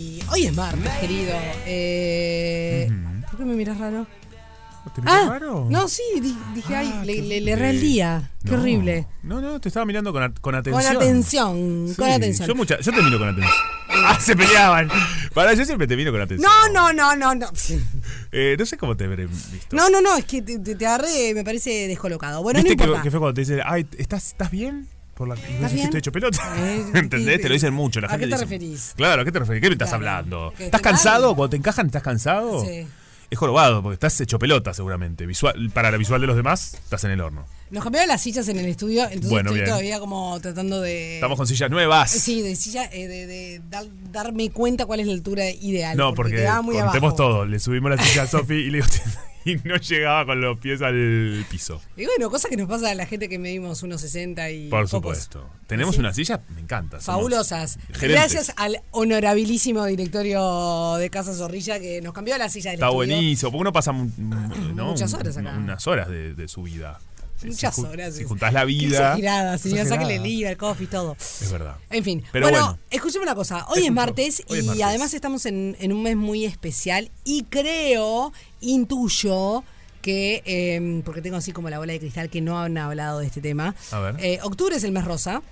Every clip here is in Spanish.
Y hoy es martes, querido. Eh, Ujú. ¿Por qué me miras raro? ¿Te miró Ah, raro? no, sí, di- dije, Ah, ay, le, qué le, le erré el día. Qué No. horrible. No, no, te estaba mirando con, con atención. Con atención, Sí, con atención. Yo, mucha- yo te miro con atención. Ah, se peleaban. Para, yo siempre te miro con atención. No, no, no, no, no. Eh, no sé cómo te habré visto. No, no, no, es que te, te- te agarré, me parece descolocado. Bueno, no ¿Viste que, importa. que fue cuando te dicen, ay, ¿estás, ¿estás bien? Por la, hecho pelota. ¿Entendés? Te lo dicen mucho. La ¿a gente qué te dice- referís? Claro, ¿a qué te referís? ¿Qué me estás Claro. hablando? ¿Estás cansado? Cuando te encajan, ¿estás cansado? Sí. Es jorobado, porque estás hecho pelota seguramente. Visual, para la visual de los demás, estás en el horno. Nos cambiaron las sillas en el estudio, entonces Bueno, estoy bien. todavía como tratando de. Estamos con sillas nuevas. Sí, de silla, eh, de, de dar- darme cuenta cuál es la altura ideal. No, porque, quedaba muy contemos abajo. todo. Le subimos la silla a Sofi y le digo, y no llegaba con los pies al piso. Y bueno, cosa que nos pasa a la gente que medimos unos 60 y. Por pocos. supuesto. Tenemos Sí. una silla, me encanta. Fabulosas. Gracias al honorabilísimo directorio de Casa Zorrilla que nos cambió la silla del Está estudio. buenísimo, porque uno pasa ¿no? Muchas horas acá. unas horas de, de su vida. Muchas si, horas. Si juntás la vida. exagerada, señora, sáquele el. IVA, el coffee, todo. Es verdad. En fin. Pero bueno, bueno. escúcheme una cosa. Hoy es martes Hoy es y además estamos en, en un mes muy especial y creo, intuyo que, eh, porque tengo así como la bola de cristal que no han hablado de este tema. A ver. Eh, octubre es el mes rosa.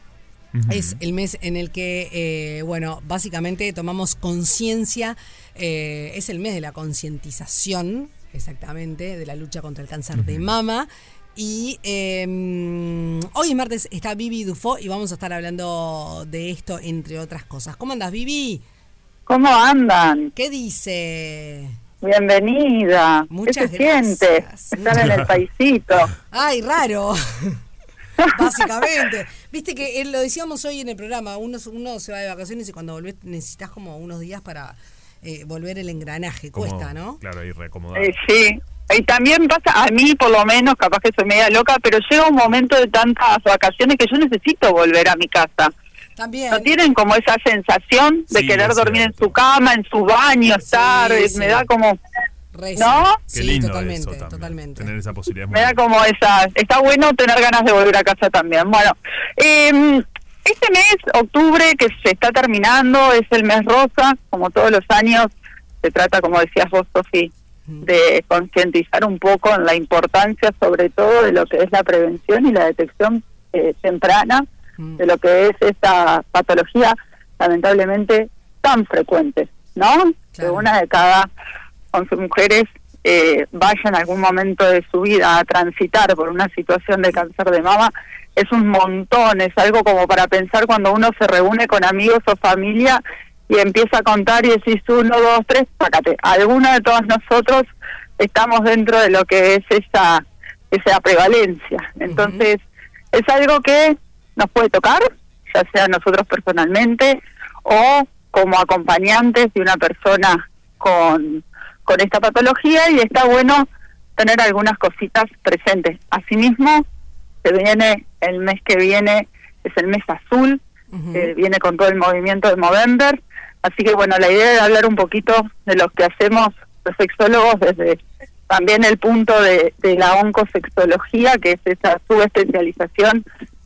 Es el mes en el que, eh, bueno, básicamente tomamos conciencia, eh, es el mes de la concientización, exactamente, de la lucha contra el cáncer de mama. Y eh, hoy es martes, está Vivi Dufo y vamos a estar hablando de esto, entre otras cosas. ¿Cómo andas, Vivi? ¿Cómo andan? ¿Qué dice? Bienvenida. Muchas ¿Qué se siente? gracias. Estar en el paisito. Ay, raro. Básicamente. Viste que eh, lo decíamos hoy en el programa, uno, uno se va de vacaciones y cuando volvés necesitas como unos días para eh, volver el engranaje. Como- Cuesta, ¿no? Claro, ahí reacomodado. Eh, sí. Y también pasa, a mí por lo menos, capaz que soy media loca, pero llega un momento de tantas vacaciones que yo necesito volver a mi casa. También. ¿No tienen como esa sensación de Sí, querer dormir en su cama, en su baño, estar? eh, sí. Me da como Re- ¿No? Qué Sí, lindo totalmente, eso también, totalmente. Tener esa posibilidad. es me da como esa, está bueno tener ganas de volver a casa también. Bueno, eh, este mes, octubre, que se está terminando, es el mes rosa, como todos los años, se trata, como decías vos, Sofi, de concientizar un poco en la importancia, sobre todo, de lo que es la prevención y la detección eh, temprana Mm. de lo que es esta patología, lamentablemente, tan frecuente, ¿no? Que una de cada 11 mujeres eh, vaya en algún momento de su vida a transitar por una situación de cáncer de mama, es un montón, es algo como para pensar cuando uno se reúne con amigos o familia y empieza a contar y decís uno, dos, tres, sácate. Alguna de todos nosotros estamos dentro de lo que es esa, esa prevalencia. Entonces, es algo que nos puede tocar, ya sea nosotros personalmente o como acompañantes de una persona con, con esta patología y está bueno tener algunas cositas presentes. Asimismo, se viene el mes que viene, es el mes azul, que viene con todo el movimiento de Movember, así que bueno, la idea es hablar un poquito de lo que hacemos los sexólogos desde también el punto de, de la oncosexología, que es esa subespecialización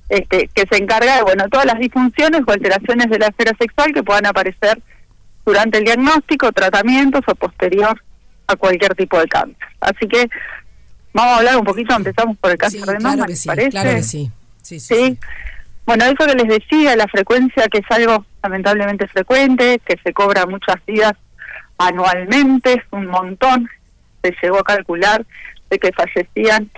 este, que se encarga de bueno todas las disfunciones o alteraciones de la esfera sexual que puedan aparecer durante el diagnóstico, tratamientos o posterior a cualquier tipo de cáncer. Así que vamos a hablar un poquito, empezamos por el cáncer Sí, de mama, claro que ¿les sí, parece? claro que sí. Sí, sí, Sí. Bueno, eso que les decía, la frecuencia que es algo lamentablemente frecuente, que se cobra muchas vidas anualmente, un montón. Se llegó a calcular de que fallecían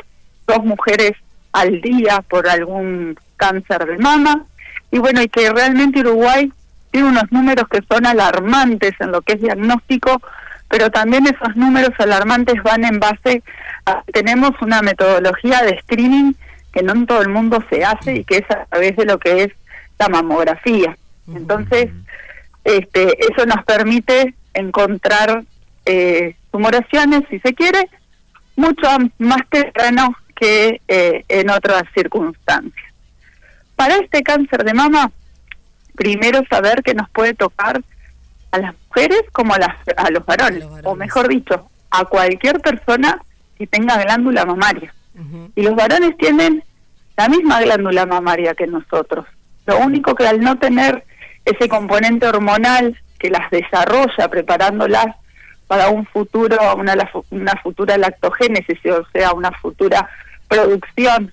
dos mujeres al día por algún cáncer de mama. Y bueno, y que realmente Uruguay tiene unos números que son alarmantes en lo que es diagnóstico, pero también esos números alarmantes van en base a tenemos una metodología de screening que no en todo el mundo se hace y que es a través de lo que es la mamografía. Entonces, este, eso nos permite encontrar eh, tumoraciones, si se quiere, mucho más temprano que eh, en otras circunstancias. Para este cáncer de mama, primero saber que nos puede tocar a las mujeres como a, las, a los varones, A los varones. o mejor dicho, a cualquier persona que tenga glándula mamaria. Y los varones tienen la misma glándula mamaria que nosotros. Lo único que al no tener ese componente hormonal que las desarrolla preparándolas para un futuro, una, una futura lactogénesis, o sea, una futura producción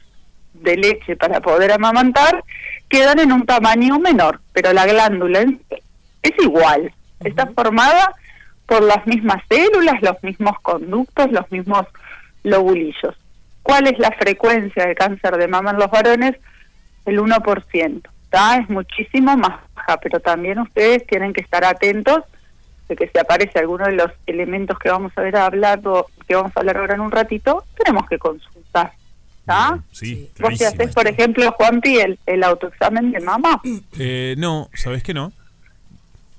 de leche para poder amamantar, quedan en un tamaño menor, pero la glándula es igual, está formada por las mismas células, los mismos conductos, los mismos lobulillos. ¿Cuál es la frecuencia de cáncer de mama en los varones? El 1%. Es muchísimo más baja, pero también ustedes tienen que estar atentos de que si aparece alguno de los elementos que vamos a ver hablando, que vamos a hablar ahora en un ratito, tenemos que consultar. ¿Está? Sí, ¿Vos si haces, por ejemplo, Juanpi, el, el autoexamen de mama? Eh, no, ¿sabes que no?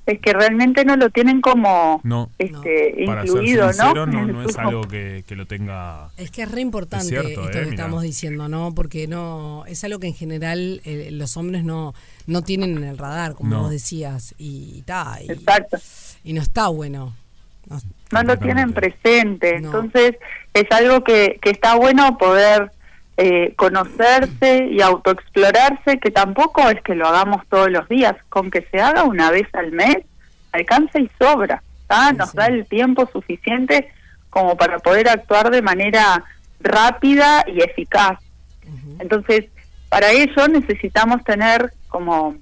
Es que realmente no lo tienen como no, este, incluido, ¿no? ¿no? es algo que, lo tenga. Es que es re importante esto que eh, estamos diciendo, ¿no? Porque no es algo que en general eh, los hombres no no tienen en el radar, como vos decías, y, ta, y, Exacto. y no está bueno. No, lo tienen presente, entonces es algo que, que está bueno poder eh, conocerse y autoexplorarse, que tampoco es que lo hagamos todos los días, con que se haga una vez al mes, alcanza y sobra, nos da el tiempo suficiente como para poder actuar de manera rápida y eficaz. Entonces, para ello necesitamos tener como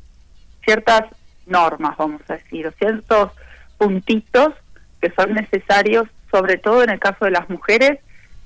ciertas normas, vamos a decir, o ciertos puntitos que son necesarios, sobre todo en el caso de las mujeres,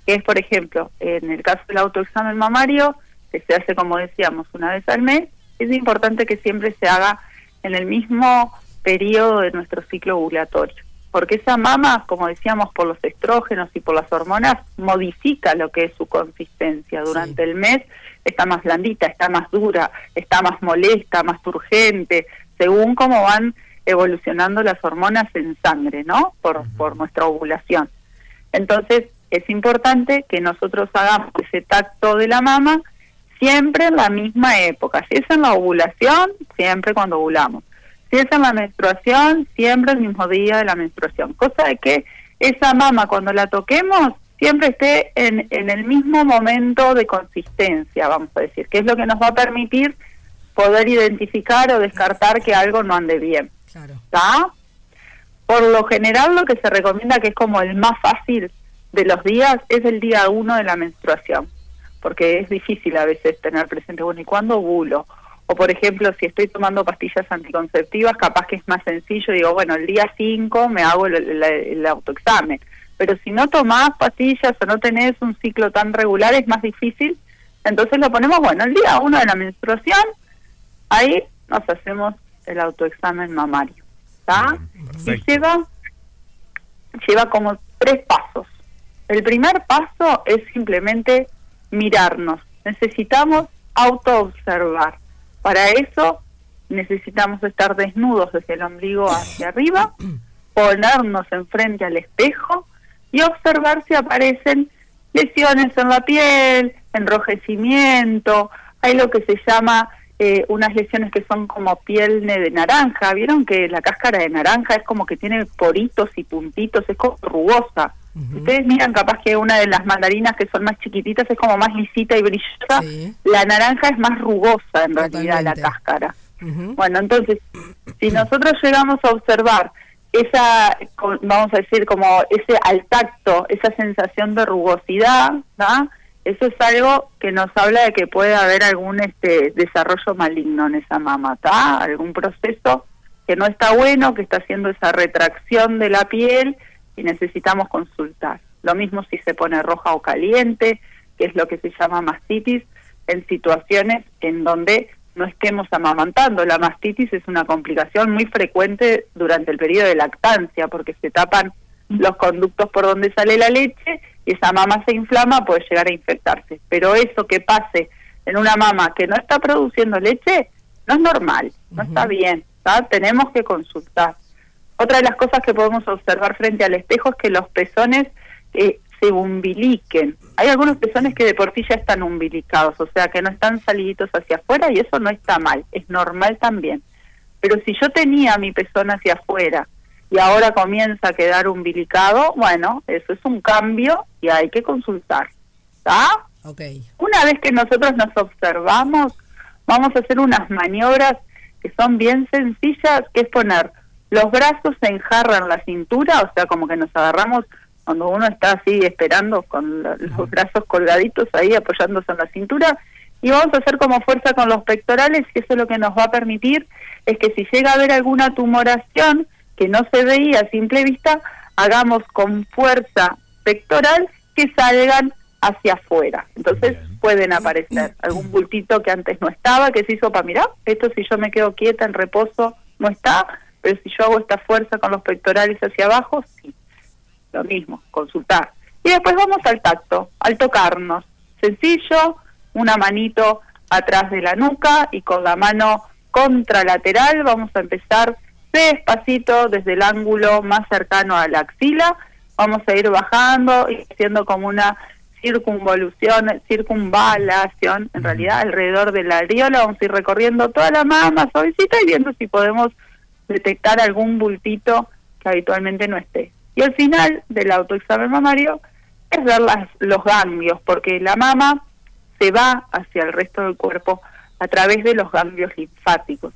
que es, por ejemplo, en el caso del autoexamen mamario, que se hace, como decíamos, una vez al mes, es importante que siempre se haga en el mismo periodo de nuestro ciclo ovulatorio, porque esa mama, como decíamos, por los estrógenos y por las hormonas, modifica lo que es su consistencia. Durante el mes está más blandita, está más dura, está más molesta, más turgente, según cómo van evolucionando las hormonas en sangre, ¿no? Por, por nuestra ovulación. Entonces, es importante que nosotros hagamos ese tacto de la mama siempre en la misma época. Si es en la ovulación, siempre cuando ovulamos. Si es en la menstruación, siempre el mismo día de la menstruación. Cosa de que esa mama cuando la toquemos siempre esté en, en el mismo momento de consistencia, vamos a decir, que es lo que nos va a permitir poder identificar o descartar que algo no ande bien. Claro. Por lo general lo que se recomienda que es como el más fácil de los días es el día uno de la menstruación, porque es difícil a veces tener presente, bueno, ¿y cuándo ovulo? O por ejemplo, si estoy tomando pastillas anticonceptivas, capaz que es más sencillo, digo, bueno, el día 5 me hago el, autoexamen. Pero si no tomás pastillas o no tenés un ciclo tan regular, es más difícil. Entonces lo ponemos, bueno, el día 1 de la menstruación, ahí nos hacemos el autoexamen mamario. ¿Está? Y lleva, lleva como tres pasos. El primer paso es simplemente mirarnos. Necesitamos autoobservar. Para eso necesitamos estar desnudos desde el ombligo hacia arriba, ponernos enfrente al espejo y observar si aparecen lesiones en la piel, enrojecimiento, hay lo que se llama eh, unas lesiones que son como piel de naranja, vieron que la cáscara de naranja es como que tiene poritos y puntitos, es como rugosa. Ustedes miran capaz que una de las mandarinas que son más chiquititas es como más lisita y brillosa, la naranja es más rugosa en realidad la cáscara. Bueno, entonces, si nosotros llegamos a observar esa, vamos a decir, como ese al tacto, esa sensación de rugosidad, eso es algo que nos habla de que puede haber algún este desarrollo maligno en esa mama, algún proceso que no está bueno, que está haciendo esa retracción de la piel y necesitamos consultar. Lo mismo si se pone roja o caliente, que es lo que se llama mastitis, en situaciones en donde no estemos amamantando. La mastitis es una complicación muy frecuente durante el periodo de lactancia, porque se tapan los conductos por donde sale la leche y esa mama se inflama, puede llegar a infectarse. Pero eso que pase en una mama que no está produciendo leche, no es normal, no está bien, tenemos que consultar. Otra de las cosas que podemos observar frente al espejo es que los pezones eh, se umbiliquen. Hay algunos pezones que de por sí ya están umbilicados, o sea que no están saliditos hacia afuera y eso no está mal, es normal también. Pero si yo tenía mi pezón hacia afuera y ahora comienza a quedar umbilicado, bueno, eso es un cambio y hay que consultar. ¿Está? Okay. Una vez que nosotros nos observamos, vamos a hacer unas maniobras que son bien sencillas, que es poner los brazos se enjarran la cintura, o sea, como que nos agarramos cuando uno está así esperando con los brazos colgaditos ahí apoyándose en la cintura y vamos a hacer como fuerza con los pectorales y eso lo que nos va a permitir es que si llega a haber alguna tumoración que no se veía a simple vista, hagamos con fuerza pectoral que salgan hacia afuera. Entonces pueden aparecer algún bultito que antes no estaba, que se hizo para mirar, esto si yo me quedo quieta en reposo no está, pero si yo hago esta fuerza con los pectorales hacia abajo, sí. Lo mismo, consultar. Y después vamos al tacto, al tocarnos. Sencillo, una manito atrás de la nuca y con la mano contralateral vamos a empezar despacito desde el ángulo más cercano a la axila. Vamos a ir bajando y haciendo como una circunvolución, circunvalación, en realidad alrededor de la areola. Vamos a ir recorriendo toda la mama suavecita y viendo si podemos detectar algún bultito que habitualmente no esté. Y al final del autoexamen mamario es ver las, los ganglios, porque la mama se va hacia el resto del cuerpo a través de los ganglios linfáticos.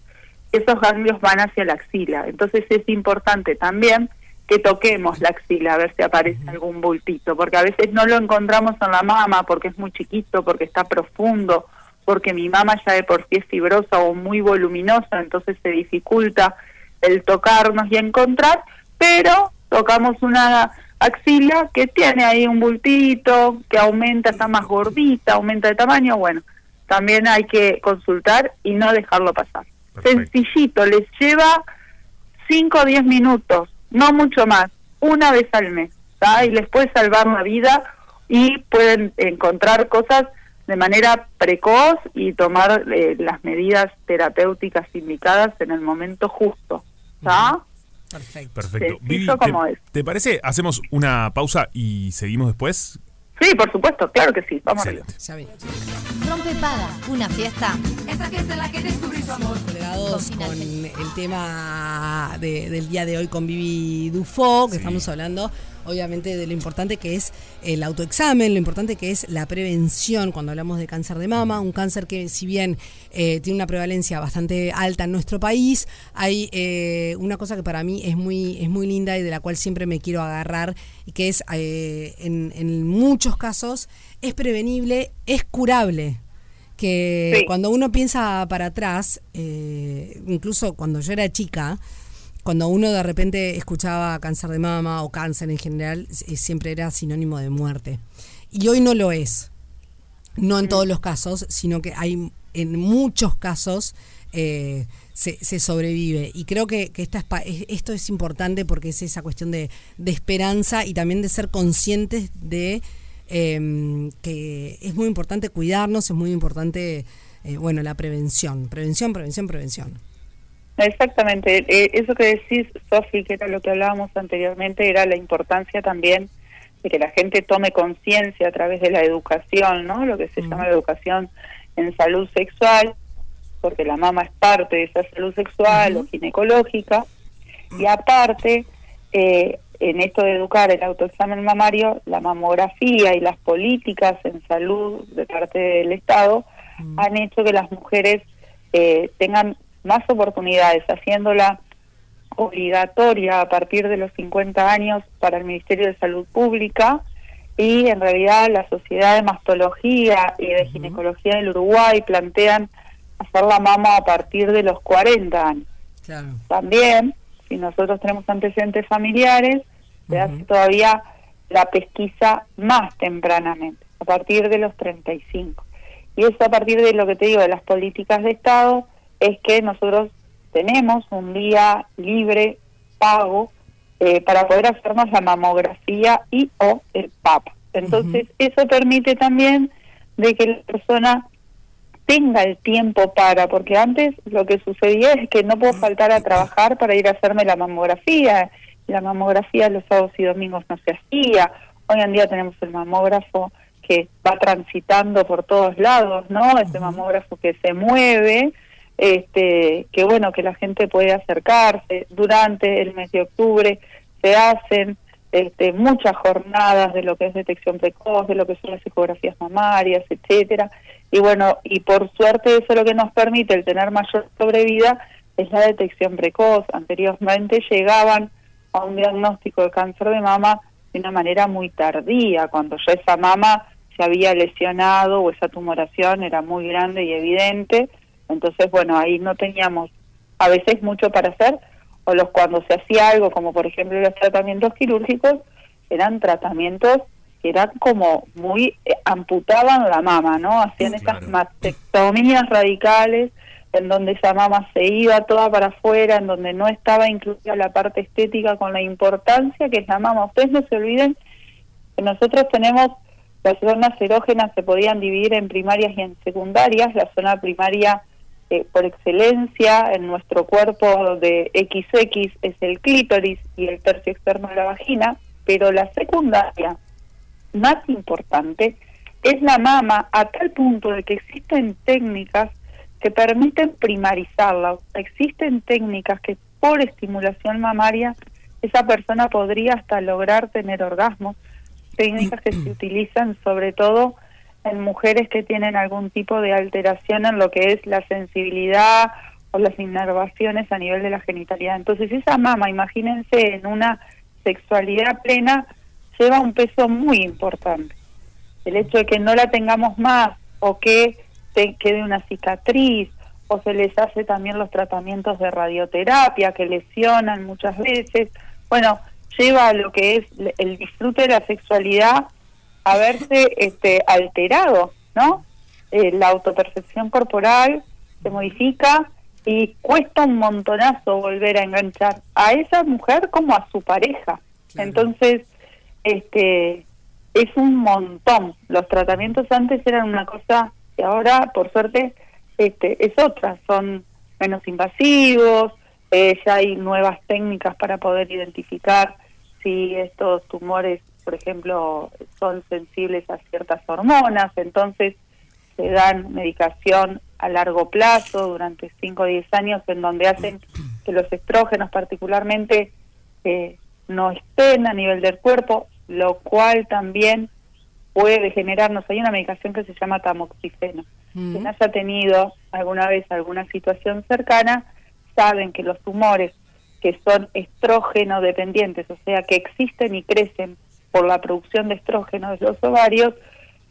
Esos ganglios van hacia la axila. Entonces es importante también que toquemos la axila a ver si aparece algún bultito, porque a veces no lo encontramos en la mama porque es muy chiquito, porque está profundo, porque mi mama ya de por sí es fibrosa o muy voluminosa, entonces se dificulta el tocarnos y encontrar, pero tocamos una axila que tiene ahí un bultito, que aumenta, está más gordita, aumenta de tamaño, bueno, también hay que consultar y no dejarlo pasar. Sencillito, les lleva 5 o 10 minutos, no mucho más, una vez al mes, y les puede salvar la vida y pueden encontrar cosas de manera precoz y tomar eh, las medidas terapéuticas indicadas en el momento justo. ¿está? Perfecto. Perfecto. Vivi, eso ¿te, como es. te parece? ¿Hacemos una pausa y seguimos después? Sí, por supuesto, claro que sí. Vamos arriba. Excelente. Vi. Rompe paga, una fiesta. Esa fiesta en la que descubrí su amor. Colgados con el tema de- del día de hoy con Vivi Dufo, que Sí. estamos hablando obviamente de lo importante que es el autoexamen, lo importante que es la prevención cuando hablamos de cáncer de mama, un cáncer que si bien eh, tiene una prevalencia bastante alta en nuestro país, hay eh, una cosa que para mí es muy, es muy linda y de la cual siempre me quiero agarrar, y que es eh, en, en muchos casos es prevenible, es curable que Sí. cuando uno piensa para atrás, eh, incluso cuando yo era chica, cuando uno de repente escuchaba cáncer de mama o cáncer en general, siempre era sinónimo de muerte. Y hoy no lo es. No en todos los casos, sino que hay en muchos casos eh, se, se sobrevive. Y creo que, que esta es esto es importante porque es esa cuestión de, de esperanza y también de ser conscientes de eh, que es muy importante cuidarnos, es muy importante, eh, bueno, la prevención. Prevención, prevención, prevención. Exactamente, eh, eso que decís, Sofi, que era lo que hablábamos anteriormente, era la importancia también de que la gente tome conciencia a través de la educación, ¿no? Lo que se llama la educación en salud sexual, porque la mama es parte de esa salud sexual o ginecológica, y aparte, eh, en esto de educar el autoexamen mamario, la mamografía y las políticas en salud de parte del Estado han hecho que las mujeres eh, tengan más oportunidades, haciéndola obligatoria a partir de los 50 años para el Ministerio de Salud Pública y en realidad la Sociedad de Mastología y de Ginecología del Uruguay plantean hacer la mama a partir de los 40 años. Claro. También, si nosotros tenemos antecedentes familiares, se hace todavía la pesquisa más tempranamente, a partir de los 35. Y eso a partir de lo que te digo, de las políticas de Estado, es que nosotros tenemos un día libre, pago, eh, para poder hacernos la mamografía y o el PAP. Entonces, eso permite también de que la persona tenga el tiempo para, porque antes lo que sucedía es que no puedo faltar a trabajar para ir a hacerme la mamografía. La mamografía los sábados y domingos no se hacía. Hoy en día tenemos el mamógrafo que va transitando por todos lados, ¿no? Ese mamógrafo que se mueve, este, que bueno, que la gente puede acercarse. Durante el mes de octubre se hacen este, muchas jornadas de lo que es detección precoz, de lo que son las ecografías mamarias, etcétera. Y bueno, y por suerte eso es lo que nos permite el tener mayor sobrevida, es la detección precoz. Anteriormente llegaban a un diagnóstico de cáncer de mama de una manera muy tardía, cuando ya esa mama se había lesionado o esa tumoración era muy grande y evidente. Entonces, bueno, ahí no teníamos a veces mucho para hacer, o los cuando se hacía algo, como por ejemplo los tratamientos quirúrgicos, eran tratamientos que eran como muy eh, amputaban la mama, ¿no? Hacían esas mastectomías radicales en donde esa mama se iba toda para afuera, en donde no estaba incluida la parte estética con la importancia que es la mama. Ustedes no se olviden que nosotros tenemos las zonas erógenas se podían dividir en primarias y en secundarias. La zona primaria eh, por excelencia en nuestro cuerpo de XX es el clítoris y el tercio externo de la vagina, pero la secundaria más importante es la mama a tal punto de que existen técnicas que permiten primarizarla. Existen técnicas que por estimulación mamaria esa persona podría hasta lograr tener orgasmos. Técnicas que se utilizan sobre todo en mujeres que tienen algún tipo de alteración en lo que es la sensibilidad o las inervaciones a nivel de la genitalidad. Entonces esa mama, imagínense en una sexualidad plena, lleva un peso muy importante. El hecho de que no la tengamos más o que quede una cicatriz o se les hace también los tratamientos de radioterapia que lesionan muchas veces. Bueno, lleva a lo que es el disfrute de la sexualidad a verse este, alterado, ¿no? Eh, la autopercepción corporal se modifica y cuesta un montonazo volver a enganchar a esa mujer como a su pareja. Entonces, este es un montón. Los tratamientos antes eran una cosa y ahora, por suerte, este, es otra, son menos invasivos, eh, ya hay nuevas técnicas para poder identificar si estos tumores, por ejemplo, son sensibles a ciertas hormonas, entonces se dan medicación a largo plazo durante 5 o 10 años en donde hacen que los estrógenos particularmente eh, no estén a nivel del cuerpo, lo cual también puede generarnos, hay una medicación que se llama tamoxifeno. Mm. Quien haya tenido alguna vez alguna situación cercana, saben que los tumores que son estrógeno dependientes, o sea, que existen y crecen por la producción de estrógeno de los ovarios,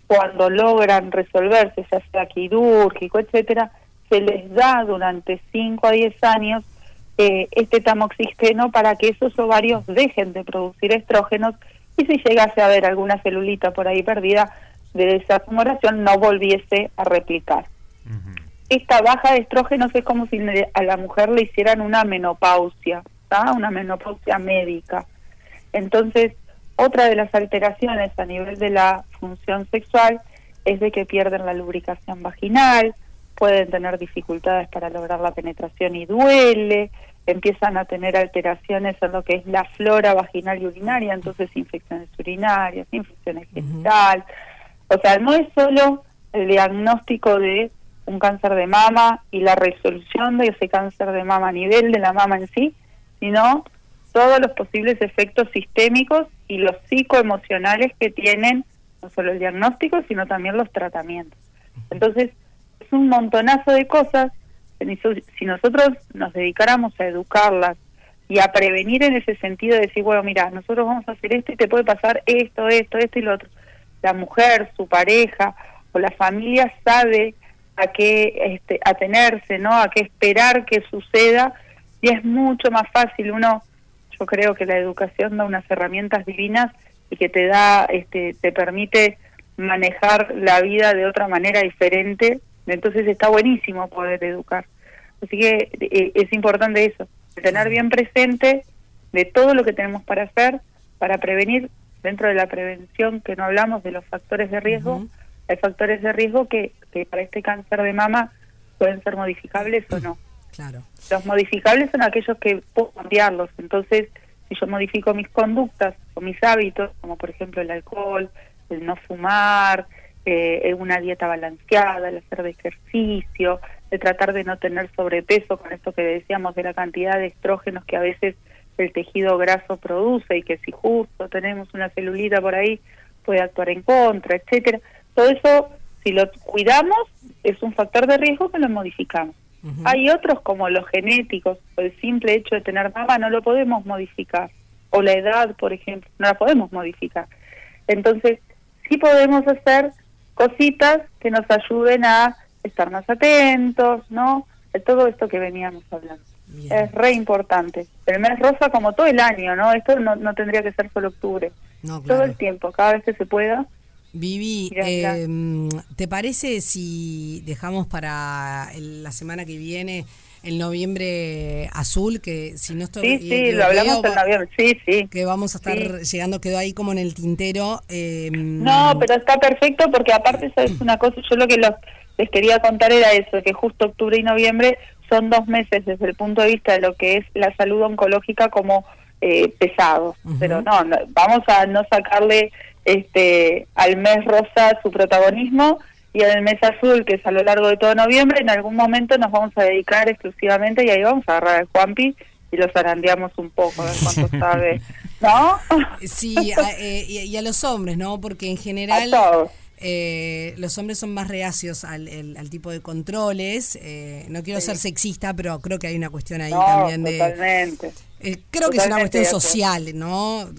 cuando logran resolverse, ya sea quirúrgico, etcétera, se les da durante 5 a 10 años eh, este tamoxifeno para que esos ovarios dejen de producir estrógenos y si llegase a haber alguna celulita por ahí perdida de esa tumoración no volviese a replicar. Esta baja de estrógenos es como si a la mujer le hicieran una menopausia, una menopausia médica. Entonces, otra de las alteraciones a nivel de la función sexual es de que pierden la lubricación vaginal, pueden tener dificultades para lograr la penetración y duele, empiezan a tener alteraciones en lo que es la flora vaginal y urinaria, entonces infecciones urinarias, infecciones genitales. O sea, no es solo el diagnóstico de un cáncer de mama y la resolución de ese cáncer de mama a nivel de la mama en sí, sino todos los posibles efectos sistémicos y los psicoemocionales que tienen no solo el diagnóstico, sino también los tratamientos. Entonces, es un montonazo de cosas si nosotros nos dedicáramos a educarlas y a prevenir en ese sentido, de decir, bueno, mira, nosotros vamos a hacer esto y te puede pasar esto, esto, esto y lo otro. La mujer, su pareja o la familia sabe a qué este, atenerse, ¿no? A qué esperar que suceda y es mucho más fácil. Uno, yo creo que la educación da unas herramientas divinas y que te da, este, te permite manejar la vida de otra manera diferente entonces está buenísimo poder educar. Así que eh, es importante eso, tener bien presente de todo lo que tenemos para hacer, para prevenir, dentro de la prevención que no hablamos de los factores de riesgo, hay factores de riesgo que, que para este cáncer de mama pueden ser modificables o no. Los modificables son aquellos que puedo cambiarlos. Entonces, si yo modifico mis conductas o mis hábitos, como por ejemplo el alcohol, el no fumar, eh, una dieta balanceada, el hacer de ejercicio, de tratar de no tener sobrepeso con esto que decíamos de la cantidad de estrógenos que a veces el tejido graso produce y que si justo tenemos una celulita por ahí puede actuar en contra, etcétera. Todo eso, si lo cuidamos, es un factor de riesgo que lo modificamos. Hay otros como los genéticos, el simple hecho de tener mama no lo podemos modificar. O la edad, por ejemplo, no la podemos modificar. Entonces, sí podemos hacer cositas que nos ayuden a estar más atentos, ¿no? De todo esto que veníamos hablando. Bien. Es re importante. El mes rosa como todo el año, ¿no? Esto no, no tendría que ser solo octubre. No, Todo el tiempo, cada vez que se pueda. Vivi, eh, ¿te parece si dejamos para el- la semana que viene el noviembre azul? Que si no estoy. Sí, sí, lo hablamos veo, en noviembre. Sí, sí. Que vamos a estar llegando, quedó ahí como en el tintero. eh, No, pero está perfecto porque aparte eso es una cosa, yo lo que los, les quería contar era eso, que justo octubre y noviembre son dos meses desde el punto de vista de lo que es la salud oncológica como eh, pesados. Pero no, no, vamos a no sacarle este al mes rosa su protagonismo y al mes azul, que es a lo largo de todo noviembre, en algún momento nos vamos a dedicar exclusivamente y ahí vamos a agarrar al Juanpi y lo zarandeamos un poco, a ver cuánto sabe, ¿no? Sí, a- eh, y, y a los hombres, ¿no? Porque en general A todos. eh, los hombres son más reacios al, el- al tipo de controles. eh, no quiero ser sexista, pero creo que hay una cuestión ahí No, también de... totalmente. Eh, creo que es una cuestión social, ¿no?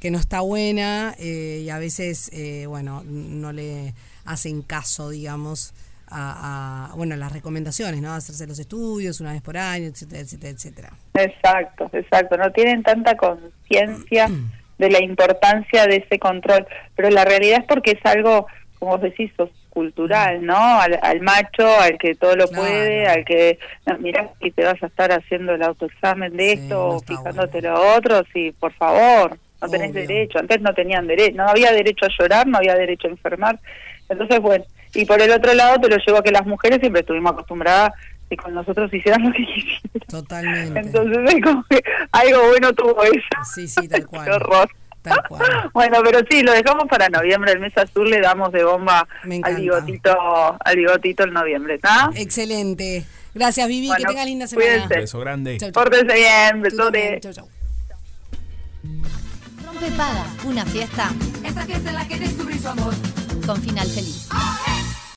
Que, no está buena eh, y a veces, eh, bueno, no le hacen caso, digamos, a, a, bueno, las recomendaciones, ¿no? Hacerse los estudios una vez por año, etcétera, etcétera, etcétera. Exacto, exacto. No tienen tanta conciencia de la importancia de ese control, pero la realidad es porque es algo, como vos decís, sos cultural, ¿no? Al, al macho, al que todo lo Claro. puede, al que, no, mirá que te vas a estar haciendo el autoexamen de Sí, esto no o fijándote lo otro, sí, por favor, no tenés Obvio. derecho. Antes no tenían derecho, no había derecho a llorar, no había derecho a enfermar. Entonces, bueno, y por el otro lado te lo llevo a que las mujeres siempre estuvimos acostumbradas que con nosotros hicieran lo que quisieran. Totalmente. Entonces es como que algo bueno tuvo eso. Sí, sí, tal cual. Qué horror. Tal cual. Bueno, pero sí, lo dejamos para noviembre, el mes azul le damos de bomba al bigotito, al bigotito en noviembre, ¿está? Excelente. Gracias, Vivi. que Bueno, tengas linda semana. cuídense. Beso grande. Chau, chau. Pórtense bien, besote. Chau, chau. Rompe Paga, una fiesta Esta fiesta en la que descubrí su amor. con final feliz.